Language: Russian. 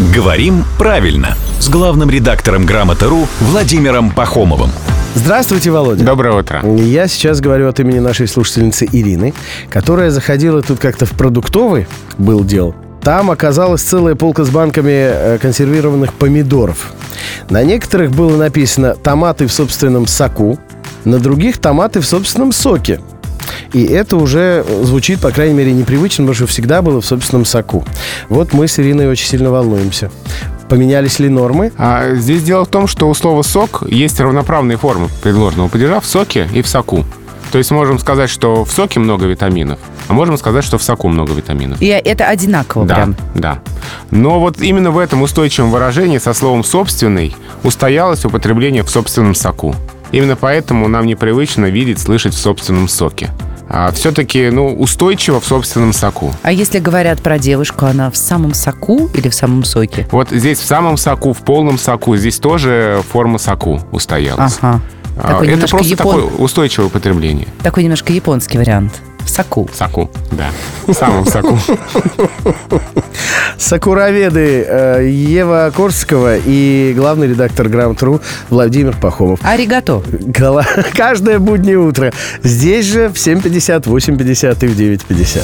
Говорим правильно с главным редактором «Грамоты.ру» Владимиром Пахомовым. Здравствуйте, Володя. Доброе утро. Я сейчас говорю от имени нашей слушательницы Ирины, которая заходила тут как-то в продуктовый, был дел. Там оказалась целая полка с банками э, консервированных помидоров. На некоторых было написано «томаты в собственном соку», на других «томаты в собственном соке». И это уже звучит, по крайней мере, непривычно, потому что всегда было в собственном соку. Вот мы с Ириной очень сильно волнуемся. Поменялись ли нормы? А здесь дело в том, что у слова «сок» есть равноправные формы предложенного падежа в соке и в соку. То есть можем сказать, что в соке много витаминов, а можем сказать, что в соку много витаминов. И это одинаково Да, прям. да. Но вот именно в этом устойчивом выражении со словом «собственный» устоялось употребление в собственном соку. Именно поэтому нам непривычно видеть, слышать в собственном соке. А все-таки, ну, устойчиво в собственном соку. А если говорят про девушку, она в самом соку или в самом соке? Вот здесь в самом соку, в полном соку, здесь тоже форма соку устоялась. Ага. А, Такой Это просто япон- такое устойчивое употребление. Такой немножко японский вариант. В соку. Соку, да. В самом соку. Сакуроведы э, Ева Корского и главный редактор Грамотру Владимир Пахомов. Аригато. Гала- Каждое буднее утро. Здесь же в 7.50, 8.50 и в 9.50.